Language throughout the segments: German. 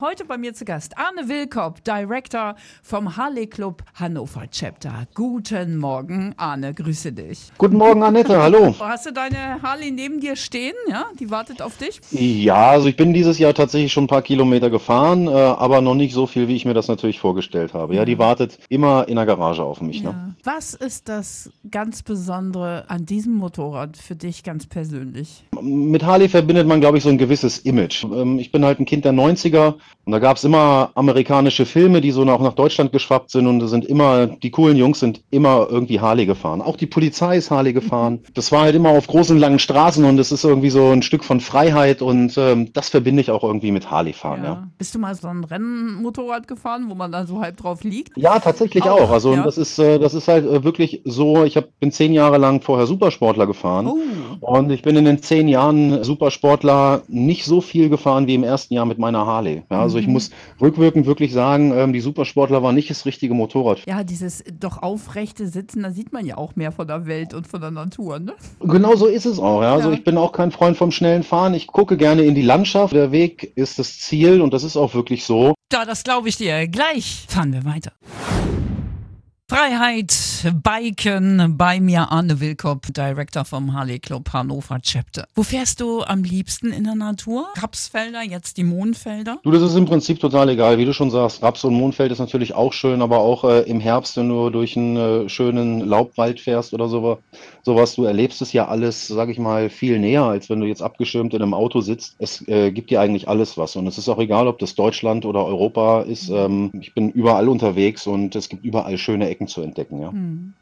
Heute bei mir zu Gast Arne Wilkop, Director vom Harley Club Hannover Chapter. Guten Morgen, Arne, grüße dich. Guten Morgen, Annette, hallo. Hast du deine Harley neben dir stehen? Ja, die wartet auf dich? Ja, also ich bin dieses Jahr tatsächlich schon ein paar Kilometer gefahren, äh, aber noch nicht so viel, wie ich mir das natürlich vorgestellt habe. Ja, die wartet immer in der Garage auf mich. Ne? Ja. Was ist das ganz Besondere an diesem Motorrad für dich ganz persönlich? Mit Harley verbindet man, glaube ich, so ein gewisses Image. Ähm, ich bin halt ein Kind der 90er und da gab es immer amerikanische Filme, die so auch nach Deutschland geschwappt sind und da sind immer, die coolen Jungs sind immer irgendwie Harley gefahren. Auch die Polizei ist Harley gefahren. Das war halt immer auf großen, langen Straßen und es ist irgendwie so ein Stück von Freiheit und ähm, das verbinde ich auch irgendwie mit Harley fahren. Ja. ja. Bist du mal so ein Rennmotorrad gefahren, wo man dann so halb drauf liegt? Ja, tatsächlich auch. auch. Also ja. das ist, äh, das ist halt äh, wirklich so, ich hab, bin zehn Jahre lang vorher Supersportler gefahren oh. Und ich bin in den zehn Jahren Supersportler nicht so viel gefahren wie im ersten Jahr mit meiner Harley. Ja, also ich mhm. muss rückwirkend wirklich sagen, ähm, die Supersportler waren nicht das richtige Motorrad. Ja, dieses doch aufrechte Sitzen, da sieht man ja auch mehr von der Welt und von der Natur, ne? Genau so ist es auch. Ja. Also ich bin auch kein Freund vom schnellen Fahren. Ich gucke gerne in die Landschaft. Der Weg ist das Ziel und das ist auch wirklich so. Ja, das glaube ich dir. Gleich fahren wir weiter. Freiheit, Biken, bei mir Arne Wilkop, Director vom Harley Club Hannover Chapter. Wo fährst du am liebsten in der Natur? Rapsfelder, jetzt die Mondfelder? Du, das ist im Prinzip total egal, wie du schon sagst. Raps und Mondfeld ist natürlich auch schön, aber auch äh, im Herbst, wenn du durch einen äh, schönen Laubwald fährst oder sowas, sowas, du erlebst es ja alles, sag ich mal, viel näher, als wenn du jetzt abgeschirmt in einem Auto sitzt. Es äh, gibt dir eigentlich alles was und es ist auch egal, ob das Deutschland oder Europa ist. Ähm, ich bin überall unterwegs und es gibt überall schöne Ecken zu entdecken. Ja. Hm.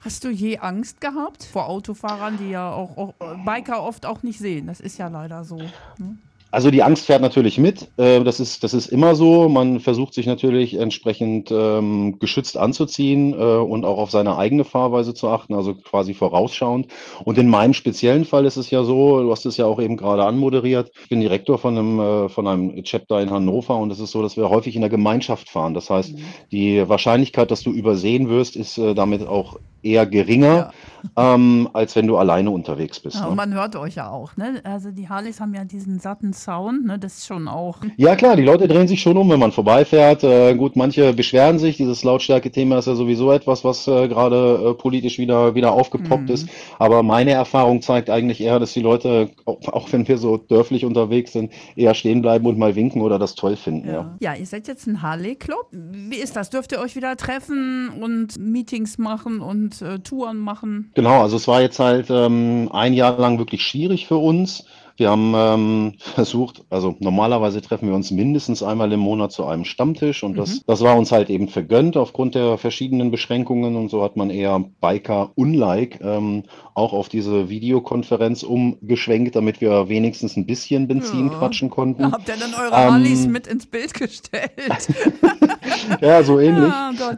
Hast du je Angst gehabt vor Autofahrern, die ja auch, auch Biker oft auch nicht sehen? Das ist ja leider so. Ne? Also die Angst fährt natürlich mit. Äh, das ist, das ist immer so. Man versucht sich natürlich entsprechend ähm, geschützt anzuziehen äh, und auch auf seine eigene Fahrweise zu achten, also quasi vorausschauend. Und in meinem speziellen Fall ist es ja so, du hast es ja auch eben gerade anmoderiert. Ich bin Direktor von einem, äh, von einem Chapter in Hannover und es ist so, dass wir häufig in der Gemeinschaft fahren. Das heißt, mhm. die Wahrscheinlichkeit, dass du übersehen wirst, ist äh, damit auch eher geringer, ja. ähm, als wenn du alleine unterwegs bist. Ja, ne? Und man hört euch ja auch, ne? Also die Harleys haben ja diesen satten Sound, ne? Das ist schon auch. Ja klar, die Leute drehen sich schon um, wenn man vorbeifährt. Äh, gut, manche beschweren sich. Dieses Lautstärke-Thema ist ja sowieso etwas, was äh, gerade äh, politisch wieder, wieder aufgepoppt mhm. ist. Aber meine Erfahrung zeigt eigentlich eher, dass die Leute, auch, auch, wenn wir so dörflich unterwegs sind, eher stehen bleiben und mal winken oder das toll finden. Ja, ja. ja ihr seid jetzt ein Harley-Club. Wie ist das? Dürft ihr euch wieder treffen und Meetings machen und und äh, Touren machen? Genau, also es war jetzt halt ähm, ein Jahr lang wirklich schwierig für uns. Wir haben ähm, versucht, also normalerweise treffen wir uns mindestens einmal im Monat zu einem Stammtisch und das, mhm. das war uns halt eben vergönnt aufgrund der verschiedenen Beschränkungen und so hat man eher Biker unlike ähm, auch auf diese Videokonferenz umgeschwenkt, damit wir wenigstens ein bisschen Benzin ja. quatschen konnten. Habt ihr dann eure ähm, Harleys mit ins Bild gestellt? ja, so ähnlich.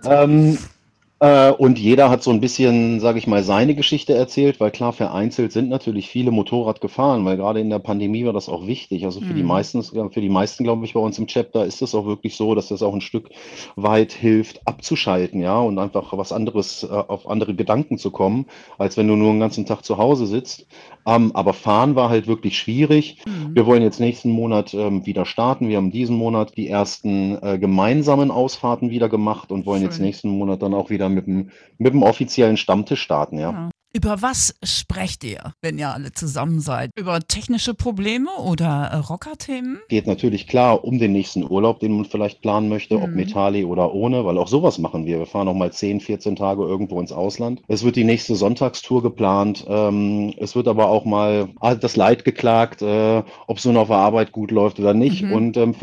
Ja, und jeder hat so ein bisschen, sage ich mal, seine Geschichte erzählt, weil klar, vereinzelt sind natürlich viele Motorrad gefahren, weil gerade in der Pandemie war das auch wichtig. Also für die mhm. meisten, für die meisten, glaube ich, bei uns im Chapter ist es auch wirklich so, dass das auch ein Stück weit hilft, abzuschalten, ja, und einfach was anderes, äh, auf andere Gedanken zu kommen, als wenn du nur den ganzen Tag zu Hause sitzt. Ähm, aber fahren war halt wirklich schwierig. Mhm. Wir wollen jetzt nächsten Monat ähm, wieder starten. Wir haben diesen Monat die ersten äh, gemeinsamen Ausfahrten wieder gemacht und wollen Schön. jetzt nächsten Monat dann auch wieder mit dem, mit dem offiziellen Stammtisch starten, ja. ja. Über was sprecht ihr, wenn ihr alle zusammen seid? Über technische Probleme oder äh, Rockerthemen? Geht natürlich klar um den nächsten Urlaub, den man vielleicht planen möchte, mhm. ob mit Harley oder ohne, weil auch sowas machen wir. Wir fahren noch mal 10, 14 Tage irgendwo ins Ausland. Es wird die nächste Sonntagstour geplant. Ähm, es wird aber auch mal das Leid geklagt, äh, ob so auf der Arbeit gut läuft oder nicht. Mhm. Und ähm,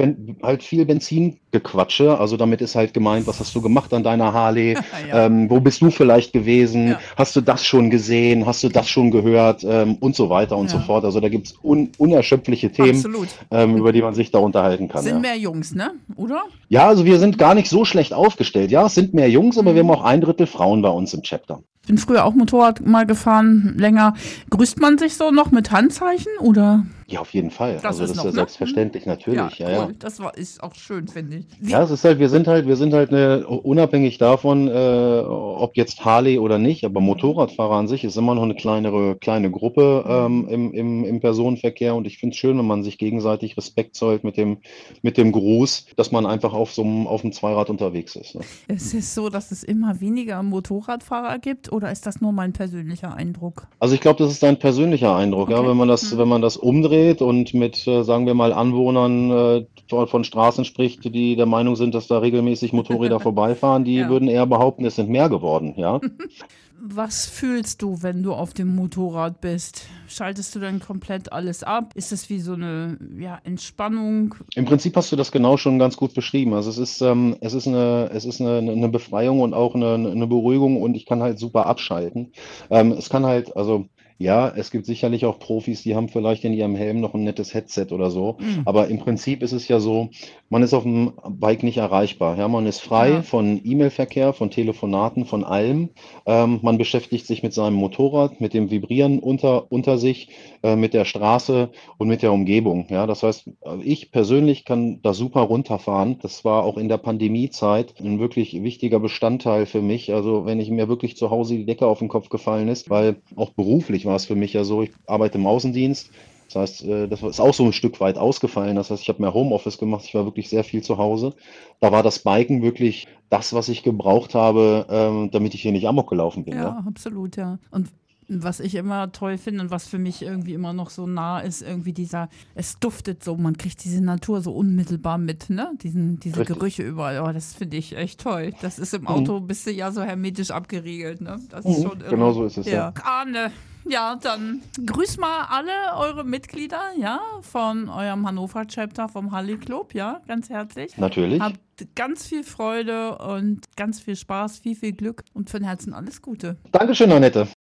halt viel Benzingequatsche. Also damit ist halt gemeint, was hast du gemacht an deiner Harley? ja. ähm, wo bist du vielleicht gewesen? Ja. Hast du das schon gesehen? Gesehen? Hast du das schon gehört? Ähm, und so weiter und ja. so fort. Also da gibt es un unerschöpfliche Themen, ähm, über die man sich da unterhalten kann. Sind ja. mehr Jungs, ne? Oder? Ja, also wir sind gar nicht so schlecht aufgestellt. Ja, es sind mehr Jungs, aber wir haben auch ein Drittel Frauen bei uns im Chapter. Ich bin früher auch Motorrad mal gefahren, länger. Grüßt man sich so noch mit Handzeichen oder? Ja, auf jeden Fall. Das Also ist das ist noch, ja ne? selbstverständlich, natürlich, ja, cool. ja. Das war, ist auch schön, finde ich. Wie, Ja, es ist halt, wir sind halt, wir sind halt eine, unabhängig davon, äh, ob jetzt Harley oder nicht, aber Motorradfahrer an sich ist immer noch eine kleinere, kleine Gruppe ähm, im, im, im Personenverkehr und ich finde es schön, wenn man sich gegenseitig Respekt zollt mit dem, mit dem Gruß, dass man einfach auf so einem, auf dem Zweirad unterwegs ist. Ne? ist es so, dass es immer weniger Motorradfahrer gibt oder ist das nur mein persönlicher Eindruck? Also ich glaube, das ist dein persönlicher Eindruck, ja, Okay. wenn man das, wenn man das umdreht und mit, äh, sagen wir mal, Anwohnern äh, von, von Straßen spricht, die der Meinung sind, dass da regelmäßig Motorräder vorbeifahren, die Ja. würden eher behaupten, es sind mehr geworden, ja. Was fühlst du, wenn du auf dem Motorrad bist? Schaltest du dann komplett alles ab? Ist es wie so eine ja, Entspannung? Im Prinzip hast du das genau schon ganz gut beschrieben. Also es ist, ähm, es ist eine, es ist eine, eine Befreiung und auch eine, eine Beruhigung und ich kann halt super abschalten. Ähm, es kann halt, also ja, es gibt sicherlich auch Profis, die haben vielleicht in ihrem Helm noch ein nettes Headset oder so. Mhm. Aber im Prinzip ist es ja so, man ist auf dem Bike nicht erreichbar. Ja, man ist frei Ja. von E-Mail-Verkehr, von Telefonaten, von allem. Ähm, man beschäftigt sich mit seinem Motorrad, mit dem Vibrieren unter, unter sich, äh, mit der Straße und mit der Umgebung. Ja, das heißt, äh, ich persönlich kann da super runterfahren. Das war auch in der Pandemiezeit ein wirklich wichtiger Bestandteil für mich. Also wenn ich mir wirklich zu Hause die Decke auf den Kopf gefallen ist, weil auch beruflich war es für mich ja so, ich arbeite im Außendienst. Das heißt, äh, das ist auch so ein Stück weit ausgefallen. Das heißt, ich habe mehr Homeoffice gemacht. Ich war wirklich sehr viel zu Hause. Da war das Biken wirklich das, was ich gebraucht habe, ähm, damit ich hier nicht amok gelaufen bin. Ja, Ja. absolut, ja. Und was ich immer toll finde und was für mich irgendwie immer noch so nah ist, irgendwie dieser, es duftet so, man kriegt diese Natur so unmittelbar mit, ne? Diesen, diese Richtig. Gerüche überall. Oh, das finde ich echt toll. Das ist im Auto, bist du ja so hermetisch abgeriegelt, ne? Das ist Mhm, schon irre. genau so ist es, ja. Arne, ja, dann grüß mal alle eure Mitglieder, ja, von eurem Hannover Chapter vom Harley Club, ja, ganz herzlich. Natürlich. Habt ganz viel Freude und ganz viel Spaß, viel, viel Glück und von Herzen alles Gute. Dankeschön, Annette.